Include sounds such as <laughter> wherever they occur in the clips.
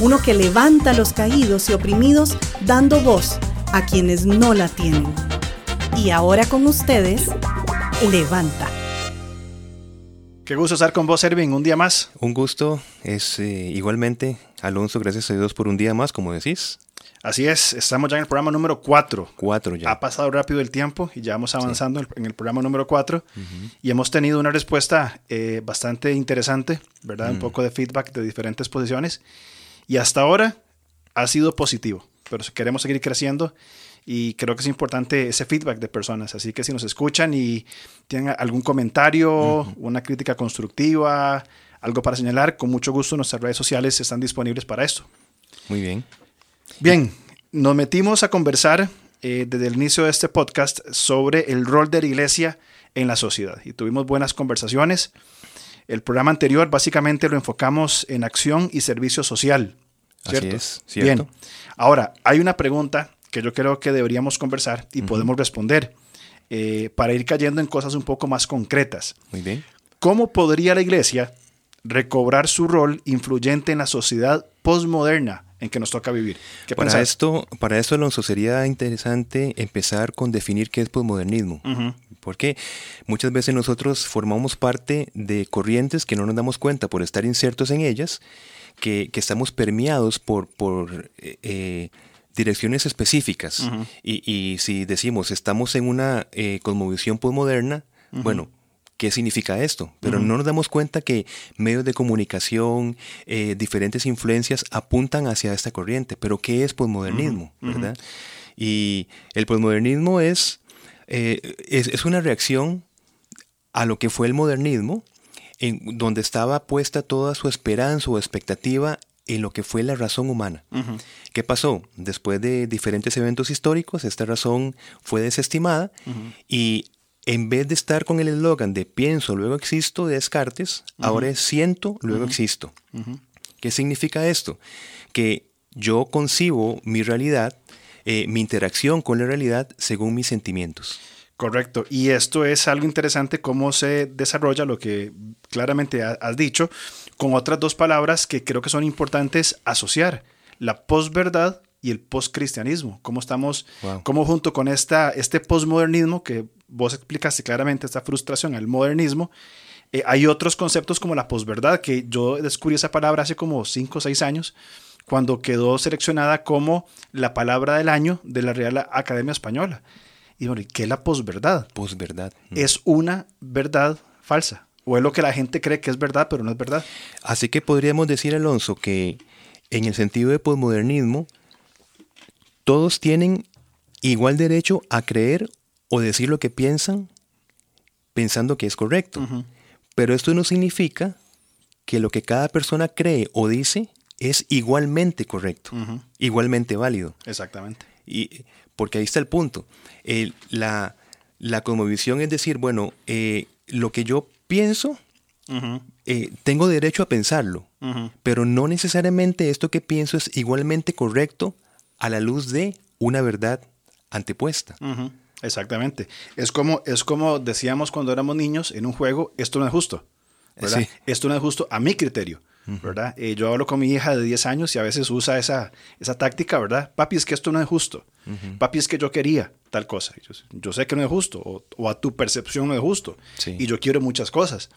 uno que levanta a los caídos y oprimidos dando voz a quienes no la tienen. Y ahora con ustedes, Levanta. Qué gusto estar con vos, Erwin, un día más. Un gusto, es eh, igualmente, Alonso, gracias a Dios por un día más, como decís. Así es, estamos ya en el programa número 4. 4 ya. Ha pasado rápido el tiempo y ya vamos avanzando en el programa número 4 y hemos tenido una respuesta eh, bastante interesante, ¿verdad? Un mm. poco de feedback de diferentes posiciones y hasta ahora ha sido positivo, pero queremos seguir creciendo y creo que es importante ese feedback de personas. Así que si nos escuchan y tienen algún comentario, una crítica constructiva, algo para señalar, con mucho gusto nuestras redes sociales están disponibles para esto. Muy bien. Bien, nos metimos a conversar eh, desde el inicio de este podcast sobre el rol de la iglesia en la sociedad y tuvimos buenas conversaciones. El programa anterior básicamente lo enfocamos en acción y servicio social. ¿cierto? Así es, cierto. Bien. Ahora, hay una pregunta que yo creo que deberíamos conversar y podemos responder eh, para ir cayendo en cosas un poco más concretas. Muy bien. ¿Cómo podría la iglesia recobrar su rol influyente en la sociedad postmoderna en que nos toca vivir. para esto, para esto, Alonso, sería interesante empezar con definir qué es posmodernismo. Porque muchas veces nosotros formamos parte de corrientes que no nos damos cuenta por estar insertos en ellas, que, estamos permeados por, por eh, eh, direcciones específicas. y, si decimos estamos en una eh, cosmovisión posmoderna, bueno, qué significa esto, pero no nos damos cuenta que medios de comunicación, eh, diferentes influencias apuntan hacia esta corriente. Pero ¿qué es posmodernismo? ¿verdad? Y el posmodernismo es, eh, es, es, una reacción a lo que fue el modernismo, en donde estaba puesta toda su esperanza o expectativa en lo que fue la razón humana. ¿Qué pasó? Después de diferentes eventos históricos, esta razón fue desestimada y en vez de estar con el eslogan de pienso, luego existo de Descartes, ahora es siento, luego existo. ¿Qué significa esto? Que yo concibo mi realidad, eh, mi interacción con la realidad según mis sentimientos. Correcto. Y esto es algo interesante cómo se desarrolla lo que claramente has dicho con otras dos palabras que creo que son importantes asociar. La posverdad y el postcristianismo. Cómo estamos, cómo junto con esta, este posmodernismo que vos explicaste claramente, esta frustración al modernismo, eh, hay otros conceptos como la posverdad, que yo descubrí esa palabra hace como 5 o 6 años, cuando quedó seleccionada como la palabra del año de la Real Academia Española. Y bueno, ¿qué es la posverdad? Posverdad. Mm. Es una verdad falsa. O es lo que la gente cree que es verdad, pero no es verdad. Así que podríamos decir, Alonso, que en el sentido de posmodernismo, todos tienen igual derecho a creer o decir lo que piensan pensando que es correcto. Pero esto no significa que lo que cada persona cree o dice es igualmente correcto, igualmente válido. Exactamente. Y, porque ahí está el punto. la, la cosmovisión es decir, bueno, eh, lo que yo pienso, eh, tengo derecho a pensarlo, pero no necesariamente esto que pienso es igualmente correcto a la luz de una verdad antepuesta. Exactamente. Es como, es como decíamos cuando éramos niños en un juego, esto no es justo. ¿verdad? Esto no es justo a mi criterio. ¿verdad? Eh, yo hablo con mi hija de 10 años y a veces usa esa, esa táctica, ¿verdad? Papi, es que esto no es justo. Papi, es que yo quería tal cosa. Yo, sé que no es justo, o, a tu percepción no es justo. Y yo quiero muchas cosas.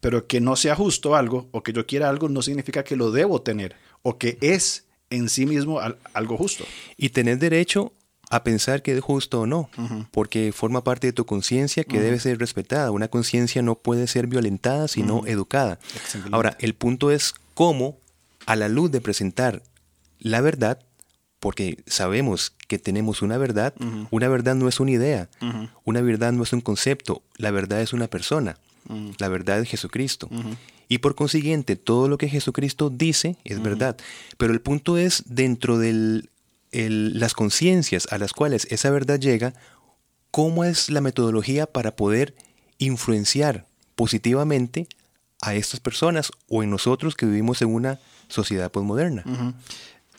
Pero que no sea justo algo, o que yo quiera algo, no significa que lo debo tener, o que es en sí mismo algo justo. Y tener derecho a pensar que es justo o no, porque forma parte de tu conciencia que debe ser respetada. Una conciencia no puede ser violentada, sino educada. Ahora, el punto es cómo, a la luz de presentar la verdad, porque sabemos que tenemos una verdad, una verdad no es una idea, una verdad no es un concepto, la verdad es una persona, la verdad es Jesucristo. Y por consiguiente, todo lo que Jesucristo dice es verdad. Pero el punto es, dentro del las conciencias a las cuales esa verdad llega, ¿cómo es la metodología para poder influenciar positivamente a estas personas o en nosotros que vivimos en una sociedad postmoderna?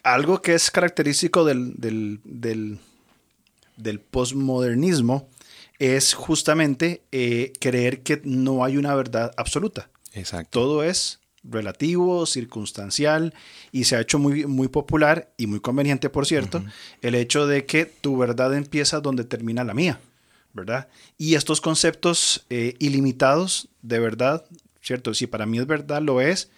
Algo que es característico del, del, del, del postmodernismo es justamente eh, creer que no hay una verdad absoluta. Exacto. Todo es relativo, circunstancial y se ha hecho muy, muy popular y muy conveniente, por cierto, el hecho de que tu verdad empieza donde termina la mía, ¿verdad? Y estos conceptos eh, ilimitados de verdad, ¿cierto? Si para mí es verdad, lo es,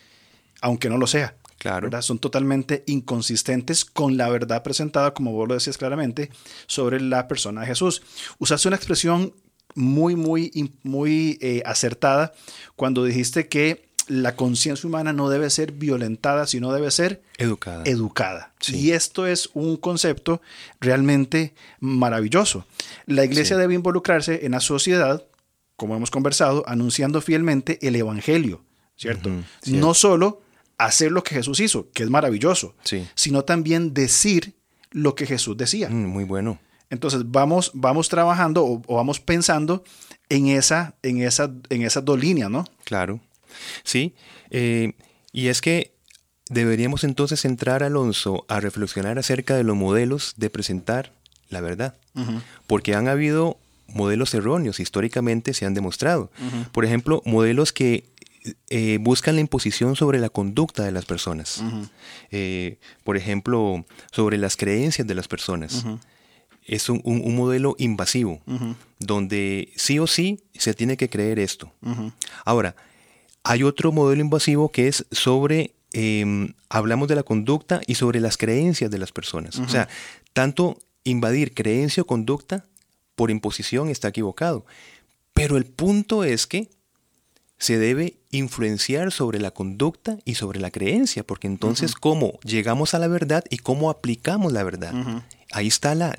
aunque no lo sea. Claro. ¿verdad? Son totalmente inconsistentes con la verdad presentada, como vos lo decías claramente, sobre la persona de Jesús. Usaste una expresión muy, muy, muy eh, acertada cuando dijiste que la conciencia humana no debe ser violentada, sino debe ser educada. educada. Y esto es un concepto realmente maravilloso. La iglesia debe involucrarse en la sociedad, como hemos conversado, anunciando fielmente el Evangelio, ¿cierto? No solo hacer lo que Jesús hizo, que es maravilloso, sino también decir lo que Jesús decía. Mm, muy bueno. Entonces vamos, vamos trabajando o, vamos pensando en esa, en esa, en esas dos líneas, ¿no? Claro. Sí, eh, y es que deberíamos entonces entrar, Alonso, a reflexionar acerca de los modelos de presentar la verdad, porque han habido modelos erróneos, históricamente se han demostrado. Por ejemplo, modelos que eh, buscan la imposición sobre la conducta de las personas. Eh, por ejemplo, sobre las creencias de las personas. Es un, modelo invasivo, donde sí o sí se tiene que creer esto. Ahora, hay otro modelo invasivo que es sobre, em, hablamos de la conducta y sobre las creencias de las personas. O sea, tanto invadir creencia o conducta por imposición está equivocado. Pero el punto es que se debe influenciar sobre la conducta y sobre la creencia, porque entonces cómo llegamos a la verdad y cómo aplicamos la verdad. Ahí está la,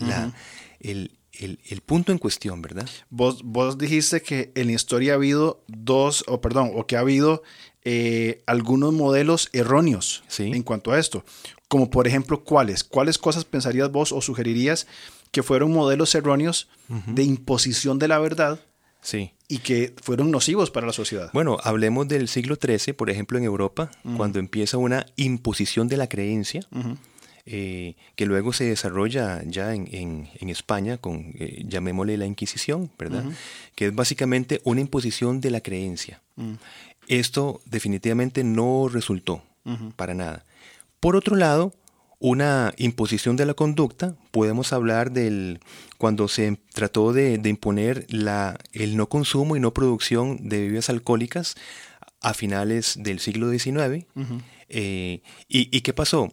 el, el, punto en cuestión, ¿verdad? Vos, vos dijiste que en la historia ha habido dos, o perdón, o que ha habido eh, algunos modelos erróneos en cuanto a esto. Como por ejemplo, ¿cuáles? ¿Cuáles cosas pensarías vos o sugerirías que fueron modelos erróneos de imposición de la verdad? Sí. Y que fueron nocivos para la sociedad. Bueno, hablemos del siglo XIII, por ejemplo, en Europa, cuando empieza una imposición de la creencia. Eh, que luego se desarrolla ya en, España con, eh, llamémosle la Inquisición, ¿verdad? Que es básicamente una imposición de la creencia. Mm. Esto definitivamente no resultó para nada. Por otro lado, una imposición de la conducta, podemos hablar del cuando se trató de, imponer la, el no consumo y no producción de bebidas alcohólicas a finales del siglo XIX. Eh, y, ¿Y qué pasó?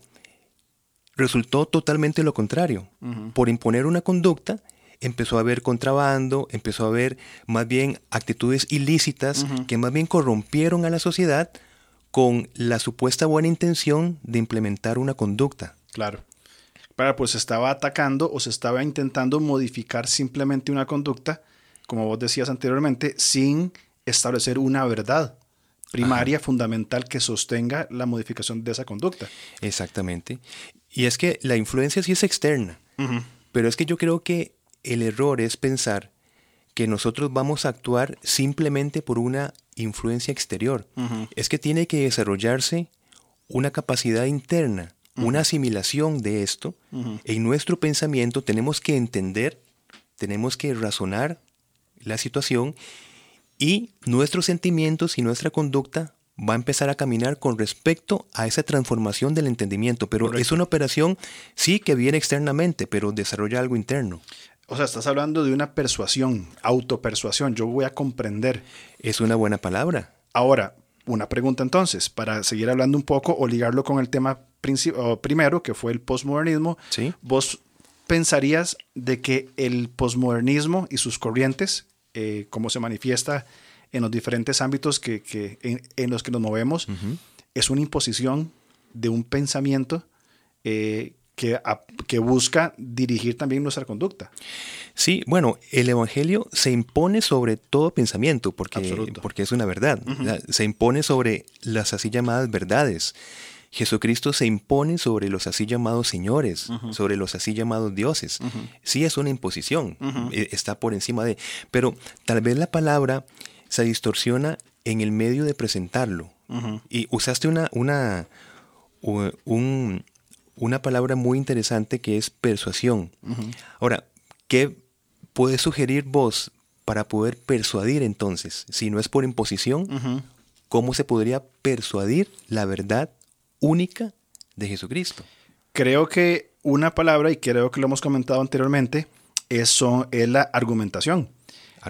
resultó totalmente lo contrario. Por imponer una conducta, empezó a haber contrabando, empezó a haber más bien actitudes ilícitas que más bien corrompieron a la sociedad con la supuesta buena intención de implementar una conducta. Claro. Para, pues se estaba atacando o se estaba intentando modificar simplemente una conducta, como vos decías anteriormente, sin establecer una verdad primaria, fundamental, que sostenga la modificación de esa conducta. Exactamente. Y es que la influencia sí es externa, pero es que yo creo que el error es pensar que nosotros vamos a actuar simplemente por una influencia exterior. Es que tiene que desarrollarse una capacidad interna, una asimilación de esto. En nuestro pensamiento tenemos que entender, tenemos que razonar la situación y nuestros sentimientos y nuestra conducta va a empezar a caminar con respecto a esa transformación del entendimiento. Pero es una operación, sí, que viene externamente, pero desarrolla algo interno. O sea, estás hablando de una persuasión, autopersuasión. Yo voy a comprender. Es una buena palabra. Ahora, una pregunta entonces, para seguir hablando un poco o ligarlo con el tema primero, que fue el posmodernismo. ¿Sí? ¿Vos pensarías de que el posmodernismo y sus corrientes, eh, cómo se manifiesta en los diferentes ámbitos que, en, los que nos movemos, es una imposición de un pensamiento eh, que, que, busca dirigir también nuestra conducta. Sí, bueno, el Evangelio se impone sobre todo pensamiento, porque, porque es una verdad. Se impone sobre las así llamadas verdades. Jesucristo se impone sobre los así llamados señores, sobre los así llamados dioses. Sí es una imposición, eh, está por encima de... Pero tal vez la palabra se distorsiona en el medio de presentarlo. Y usaste una, una, una palabra muy interesante que es persuasión. Ahora, ¿qué puedes sugerir vos para poder persuadir entonces? Si no es por imposición, ¿cómo se podría persuadir la verdad única de Jesucristo? Creo que una palabra, y creo que lo hemos comentado anteriormente, es, es la argumentación.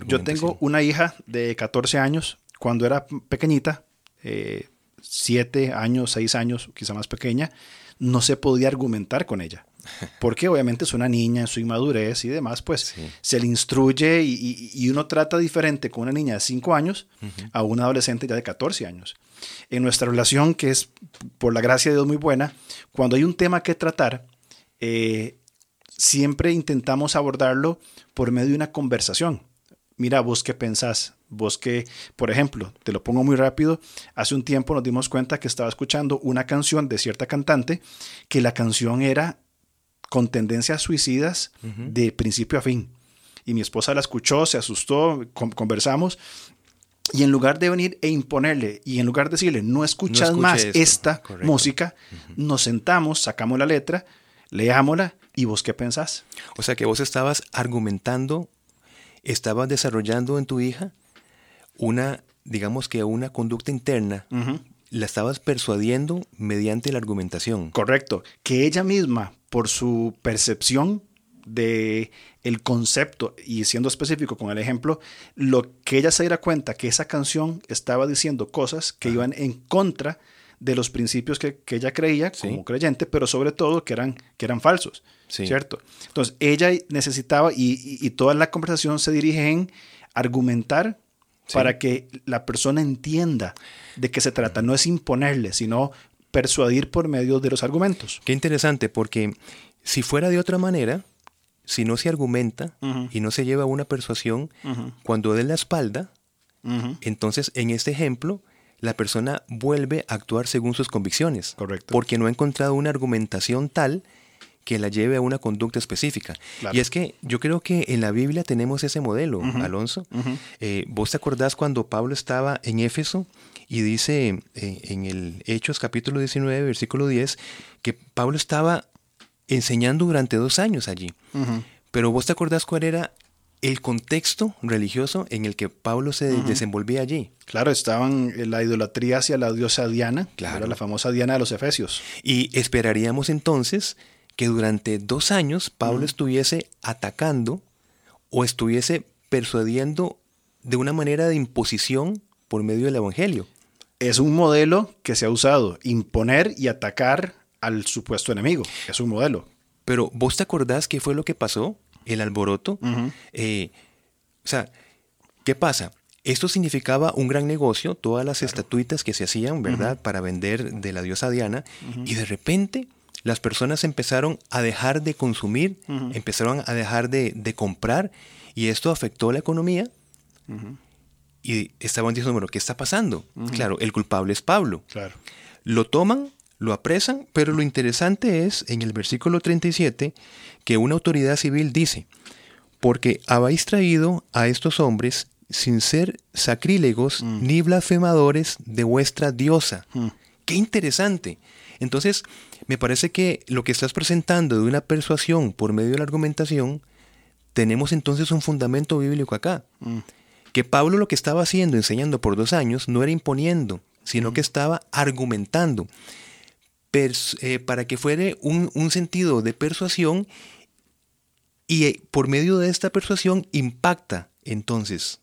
Yo tengo una hija de 14 años. Cuando era pequeñita, 7 eh, años, 6 años, quizá más pequeña, no se podía argumentar con ella. <laughs> Porque obviamente es una niña en su inmadurez y demás, pues se le instruye y, uno trata diferente con una niña de 5 años a una adolescente ya de 14 años. En nuestra relación, que es por la gracia de Dios muy buena, cuando hay un tema que tratar, eh, siempre intentamos abordarlo por medio de una conversación. Mira, vos qué pensás, vos que, por ejemplo, te lo pongo muy rápido, hace un tiempo nos dimos cuenta que estaba escuchando una canción de cierta cantante, que la canción era con tendencias suicidas de principio a fin. Y mi esposa la escuchó, se asustó, conversamos, y en lugar de venir e imponerle, y en lugar de decirle, no escuchas más esta música, nos sentamos, sacamos la letra, leámosla, y vos qué pensás. O sea que vos estabas argumentando, estabas desarrollando en tu hija una, digamos que una conducta interna. La estabas persuadiendo mediante la argumentación. Correcto. Que ella misma, por su percepción de el concepto y siendo específico con el ejemplo, lo que ella se diera cuenta que esa canción estaba diciendo cosas que iban en contra de los principios que, ella creía como creyente, pero sobre todo que eran, que eran falsos, ¿cierto? Entonces, ella necesitaba, y, toda la conversación se dirige en argumentar para que la persona entienda de qué se trata. No es imponerle, sino persuadir por medio de los argumentos. Qué interesante, porque si fuera de otra manera, si no se argumenta y no se lleva una persuasión, cuando dé la espalda, entonces en este ejemplo, la persona vuelve a actuar según sus convicciones. Correcto. Porque no ha encontrado una argumentación tal que la lleve a una conducta específica. Y es que yo creo que en la Biblia tenemos ese modelo, Alonso. Eh, ¿Vos te acordás cuando Pablo estaba en Éfeso y dice eh, en el Hechos capítulo 19, versículo 10, que Pablo estaba enseñando durante dos años allí? Pero vos te acordás cuál era el contexto religioso en el que Pablo se desenvolvía allí. Claro, estaban en la idolatría hacia la diosa Diana, claro. era la famosa Diana de los Efesios. Y esperaríamos entonces que durante dos años Pablo estuviese atacando o estuviese persuadiendo de una manera de imposición por medio del Evangelio. Es un modelo que se ha usado, imponer y atacar al supuesto enemigo. Es un modelo. Pero vos te acordás qué fue lo que pasó, el alboroto. Eh, o sea, ¿qué pasa? Esto significaba un gran negocio, todas las estatuitas que se hacían, ¿verdad?, para vender de la diosa Diana, y de repente las personas empezaron a dejar de consumir, empezaron a dejar de, comprar y esto afectó la economía. Y estaban diciendo, bueno, ¿qué está pasando? Claro, el culpable es Pablo. Claro. Lo toman, lo apresan, pero lo interesante es en el versículo 37 que una autoridad civil dice, porque habéis traído a estos hombres sin ser sacrílegos mm. ni blasfemadores de vuestra diosa. Mm. Qué interesante. Entonces, me parece que lo que estás presentando de una persuasión por medio de la argumentación, tenemos entonces un fundamento bíblico acá. Mm. Que Pablo lo que estaba haciendo, enseñando por dos años, no era imponiendo, sino que estaba argumentando eh, para que fuera un, un, sentido de persuasión y eh, por medio de esta persuasión impacta entonces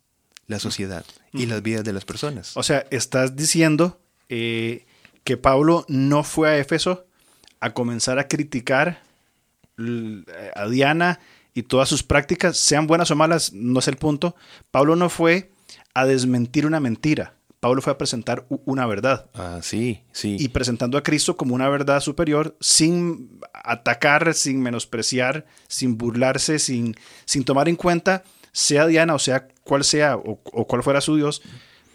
la sociedad y las vidas de las personas. O sea, estás diciendo eh, que Pablo no fue a Éfeso a comenzar a criticar a Diana y todas sus prácticas, sean buenas o malas, no es el punto. Pablo no fue a desmentir una mentira. Pablo fue a presentar una verdad. Ah, sí, sí. Y presentando a Cristo como una verdad superior, sin atacar, sin menospreciar, sin burlarse, sin, sin tomar en cuenta, sea Diana o sea cual sea, o, o cual fuera su Dios,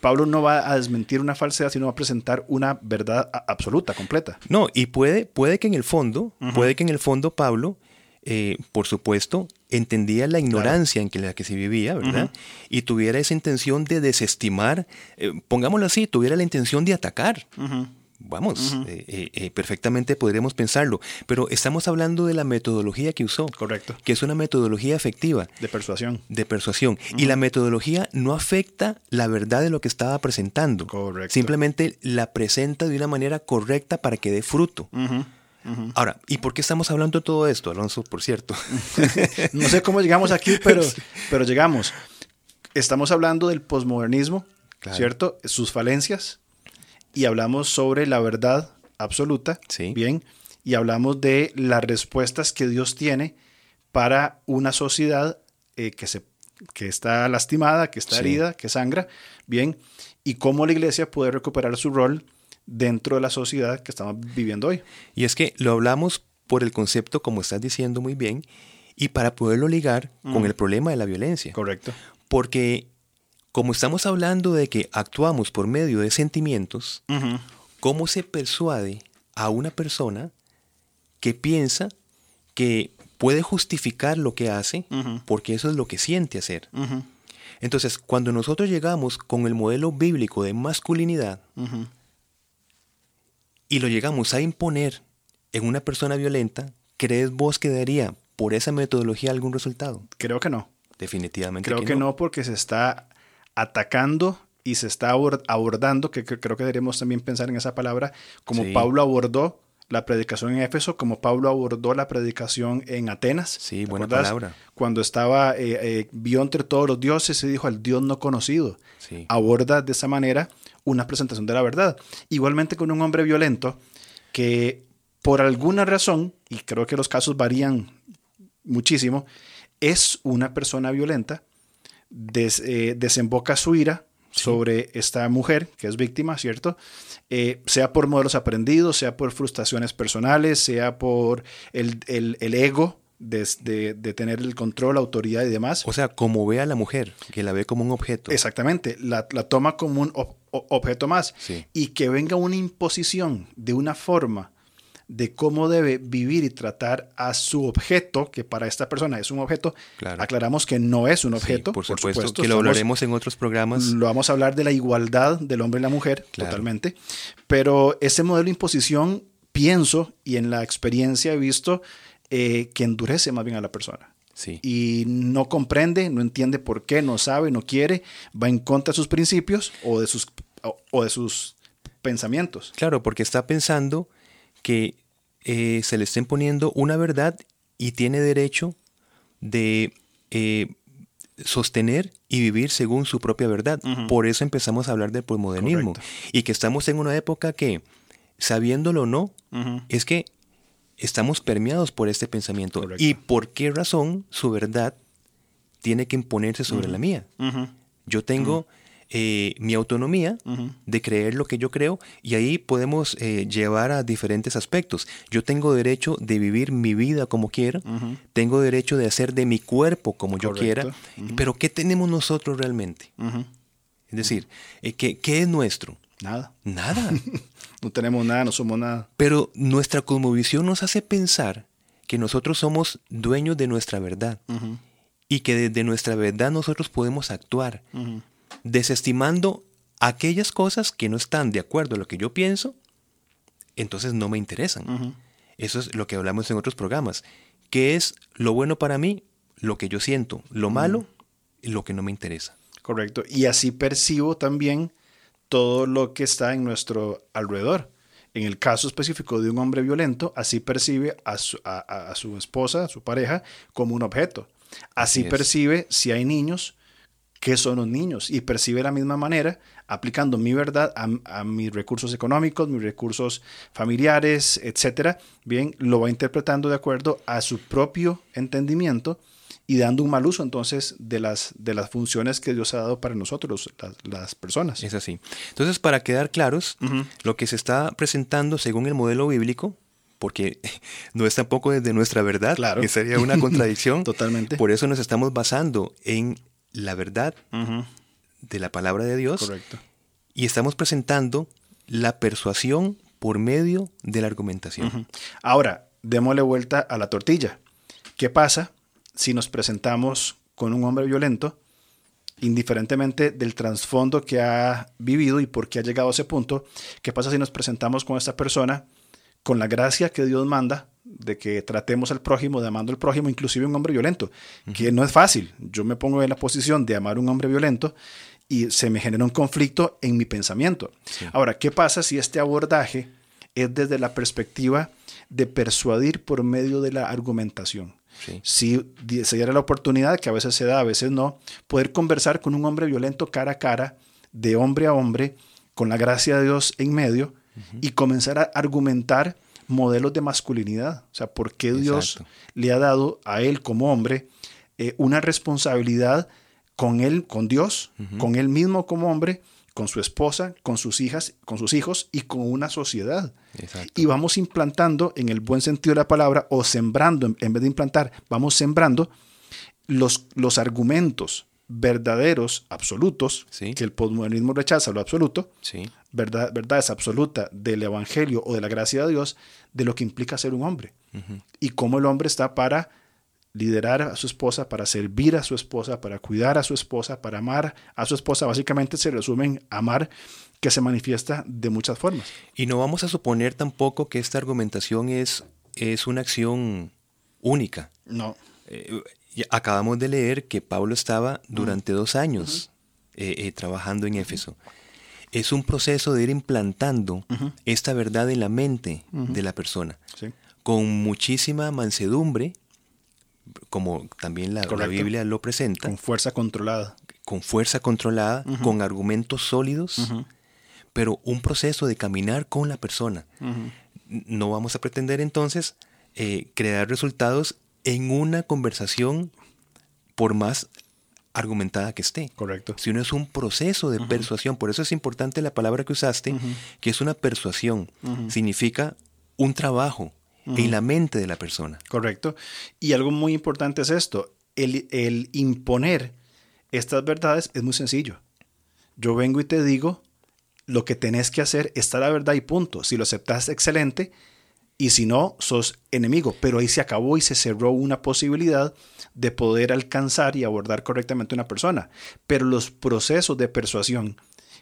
Pablo no va a desmentir una falsedad, sino va a presentar una verdad absoluta, completa. No, y puede, puede que en el fondo, puede que en el fondo Pablo, eh, por supuesto, entendía la ignorancia en la que se vivía, ¿verdad? Y tuviera esa intención de desestimar, eh, pongámoslo así, tuviera la intención de atacar. Vamos, eh, eh, perfectamente podríamos pensarlo, pero estamos hablando de la metodología que usó. Correcto. Que es una metodología efectiva. De persuasión. De persuasión. Y la metodología no afecta la verdad de lo que estaba presentando. Correcto. Simplemente la presenta de una manera correcta para que dé fruto. Ahora, ¿y por qué estamos hablando de todo esto, Alonso, por cierto? <laughs> no sé cómo llegamos aquí, pero, <laughs> pero llegamos. Estamos hablando del posmodernismo, ¿cierto? Sus falencias, y hablamos sobre la verdad absoluta, bien, y hablamos de las respuestas que Dios tiene para una sociedad eh, que, se, que está lastimada, que está herida, que sangra, bien, y cómo la iglesia puede recuperar su rol dentro de la sociedad que estamos viviendo hoy. Y es que lo hablamos por el concepto, como estás diciendo muy bien, y para poderlo ligar con el problema de la violencia. Correcto. Porque como estamos hablando de que actuamos por medio de sentimientos, ¿cómo se persuade a una persona que piensa que puede justificar lo que hace porque eso es lo que siente hacer? Entonces, cuando nosotros llegamos con el modelo bíblico de masculinidad y lo llegamos a imponer en una persona violenta, ¿crees vos que daría por esa metodología algún resultado? Creo que no. Definitivamente. Creo que, no. porque se está atacando y se está abordando, que creo que deberíamos también pensar en esa palabra, como Pablo abordó la predicación en Éfeso, como Pablo abordó la predicación en Atenas. Sí, buena palabra. Cuando estaba, eh, eh, vio entre todos los dioses y dijo al Dios no conocido. Aborda de esa manera una presentación de la verdad. Igualmente con un hombre violento que por alguna razón, y creo que los casos varían muchísimo, es una persona violenta eh, desemboca su ira sobre esta mujer que es víctima, ¿cierto? Eh, sea por modelos aprendidos, sea por frustraciones personales, sea por el, ego de, tener el control, la autoridad y demás. O sea, como ve a la mujer, que la ve como un objeto. Exactamente, la, toma como un objeto más. Y que venga una imposición de una forma de cómo debe vivir y tratar a su objeto, que para esta persona es un objeto. Aclaramos que no es un objeto. por, supuesto, que lo hablaremos en otros programas. Lo vamos a hablar de la igualdad del hombre y la mujer, totalmente. Pero ese modelo de imposición, pienso, y en la experiencia he visto, eh, que endurece más bien a la persona. Sí. Y no comprende, no entiende por qué, no sabe, no quiere, va en contra de sus principios o de sus, o de sus pensamientos. Claro, porque está pensando que eh, se le estén poniendo una verdad y tiene derecho de eh, sostener y vivir según su propia verdad. Por eso empezamos a hablar del posmodernismo. Y que estamos en una época que, sabiéndolo o no, es que estamos permeados por este pensamiento. ¿Y por qué razón su verdad tiene que imponerse sobre la mía? Yo tengo eh, mi autonomía de creer lo que yo creo y ahí podemos eh, llevar a diferentes aspectos. Yo tengo derecho de vivir mi vida como quiera, tengo derecho de hacer de mi cuerpo como yo quiera, pero ¿qué tenemos nosotros realmente? Es decir, eh, ¿qué, ¿qué, es nuestro? Nada. Nada. <laughs> no tenemos nada, no somos nada. Pero nuestra cosmovisión nos hace pensar que nosotros somos dueños de nuestra verdad y que desde nuestra verdad nosotros podemos actuar desestimando aquellas cosas que no están de acuerdo a lo que yo pienso, entonces no me interesan. Eso es lo que hablamos en otros programas. ¿Qué es lo bueno para mí? Lo que yo siento. Lo malo, lo que no me interesa. Correcto. Y así percibo también todo lo que está en nuestro alrededor. En el caso específico de un hombre violento, así percibe a su, esposa, a su pareja, como un objeto. Así, percibe si hay niños qué son los niños y percibe de la misma manera, aplicando mi verdad a, mis recursos económicos, mis recursos familiares, etcétera, bien, lo va interpretando de acuerdo a su propio entendimiento y dando un mal uso entonces de las, de las funciones que Dios ha dado para nosotros, las, personas. Es así. Entonces, para quedar claros, lo que se está presentando según el modelo bíblico, porque <laughs> no es tampoco desde nuestra verdad, claro. que sería una <laughs> contradicción. Totalmente. Por eso nos estamos basando en la verdad de la palabra de Dios. Correcto. Y estamos presentando la persuasión por medio de la argumentación. Ahora, démosle vuelta a la tortilla. ¿Qué pasa si nos presentamos con un hombre violento, indiferentemente del trasfondo que ha vivido y por qué ha llegado a ese punto? ¿Qué pasa si nos presentamos con esta persona con la gracia que Dios manda de que tratemos al prójimo, de amando al prójimo, inclusive un hombre violento, que no es fácil. Yo me pongo en la posición de amar a un hombre violento y se me genera un conflicto en mi pensamiento. Ahora, ¿qué pasa si este abordaje es desde la perspectiva de persuadir por medio de la argumentación? Si se diera la oportunidad, que a veces se da, a veces no, poder conversar con un hombre violento cara a cara, de hombre a hombre, con la gracia de Dios en medio, y comenzar a argumentar modelos de masculinidad. O sea, por qué Dios le ha dado a él como hombre eh, una responsabilidad con él, con Dios, con él mismo como hombre, con su esposa, con sus hijas, con sus hijos y con una sociedad. Y vamos implantando, en el buen sentido de la palabra, o sembrando, en vez de implantar, vamos sembrando los, los argumentos verdaderos, absolutos, que el postmodernismo rechaza lo absoluto, verdad, verdad es absoluta del Evangelio o de la gracia de Dios, de lo que implica ser un hombre. Y cómo el hombre está para liderar a su esposa, para servir a su esposa, para cuidar a su esposa, para amar a su esposa. Básicamente se resume en amar que se manifiesta de muchas formas. Y no vamos a suponer tampoco que esta argumentación es, es una acción única. No. Eh, acabamos de leer que Pablo estaba durante dos años eh, eh, trabajando en Éfeso. Es un proceso de ir implantando esta verdad en la mente de la persona, con muchísima mansedumbre, como también la, Biblia lo presenta. Con fuerza controlada. Con fuerza controlada, con argumentos sólidos, pero un proceso de caminar con la persona. No vamos a pretender entonces eh, crear resultados en una conversación por más argumentada que esté. Correcto. Sino es un proceso de persuasión. Por eso es importante la palabra que usaste, que es una persuasión. Significa un trabajo en la mente de la persona. Correcto. Y algo muy importante es esto. El, el imponer estas verdades es muy sencillo. Yo vengo y te digo, lo que tenés que hacer está la verdad y punto. Si lo aceptas, excelente y si no, sos enemigo. Pero ahí se acabó y se cerró una posibilidad de poder alcanzar y abordar correctamente a una persona. Pero los procesos de persuasión,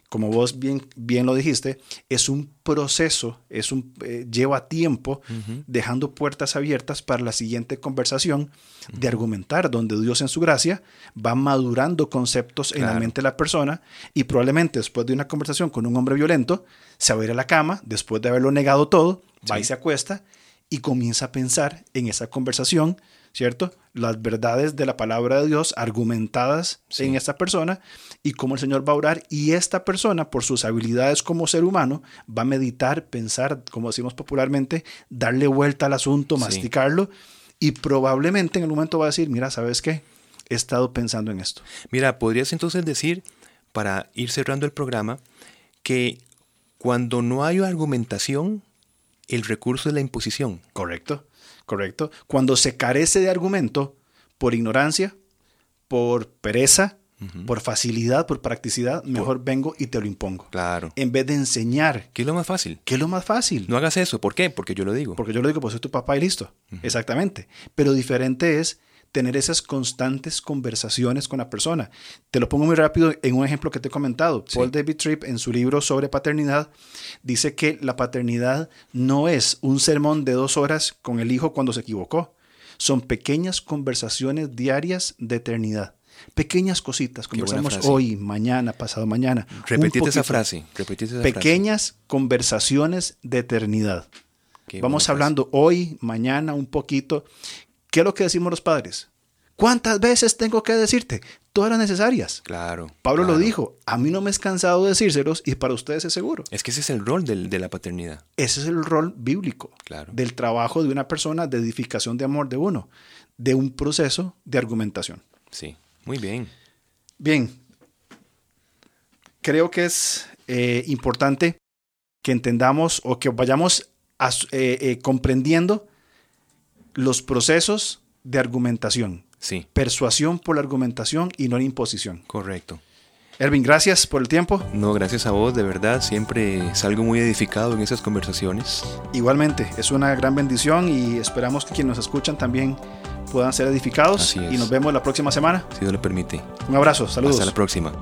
como vos bien, bien lo dijiste, es un proceso, es un, eh, lleva tiempo, dejando puertas abiertas para la siguiente conversación de argumentar, donde Dios en su gracia va madurando conceptos en la mente de la persona y probablemente después de una conversación con un hombre violento, se va a ir a la cama, después de haberlo negado todo, va y se acuesta y comienza a pensar en esa conversación, ¿cierto? Las verdades de la palabra de Dios argumentadas en esta persona y cómo el Señor va a orar y esta persona, por sus habilidades como ser humano, va a meditar, pensar, como decimos popularmente, darle vuelta al asunto, masticarlo y probablemente en el momento va a decir, mira, ¿sabes qué? He estado pensando en esto. Mira, podrías entonces decir, para ir cerrando el programa, que cuando no hay argumentación, el recurso es la imposición. Correcto, correcto. Cuando se carece de argumento por ignorancia, por pereza, por facilidad, por practicidad, mejor vengo y te lo impongo. Claro. En vez de enseñar. ¿Qué es lo más fácil? ¿Qué es lo más fácil? No hagas eso. ¿Por qué? Porque yo lo digo. Porque yo lo digo, pues soy tu papá y listo. Exactamente. Pero diferente es tener esas constantes conversaciones con la persona. Te lo pongo muy rápido en un ejemplo que te he comentado. Paul David Tripp, en su libro sobre paternidad, dice que la paternidad no es un sermón de dos horas con el hijo cuando se equivocó. Son pequeñas conversaciones diarias de eternidad. Pequeñas cositas, conversamos hoy, mañana, pasado mañana. Repetite esa frase. pequeñas conversaciones de eternidad. Vamos hablando hoy, mañana, un poquito. ¿Qué es lo que decimos los padres? ¿Cuántas veces tengo que decirte? Todas las necesarias. Claro. Pablo lo dijo, a mí no me es cansado de decírselos y para ustedes es seguro. Es que ese es el rol de la paternidad. Ese es el rol bíblico. Claro. Del trabajo de una persona, de edificación de amor de uno, de un proceso de argumentación. Sí, muy bien. Bien. Creo que es eh, importante que entendamos o que vayamos eh, eh, comprendiendo los procesos de argumentación. Sí. Persuasión por la argumentación y no la imposición. Correcto. Ervin, gracias por el tiempo. No, gracias a vos, de verdad, siempre salgo muy edificado en esas conversaciones. Igualmente, es una gran bendición y esperamos que quienes nos escuchan también puedan ser edificados y nos vemos la próxima semana. Si Dios lo permite. Un abrazo, saludos. Hasta la próxima.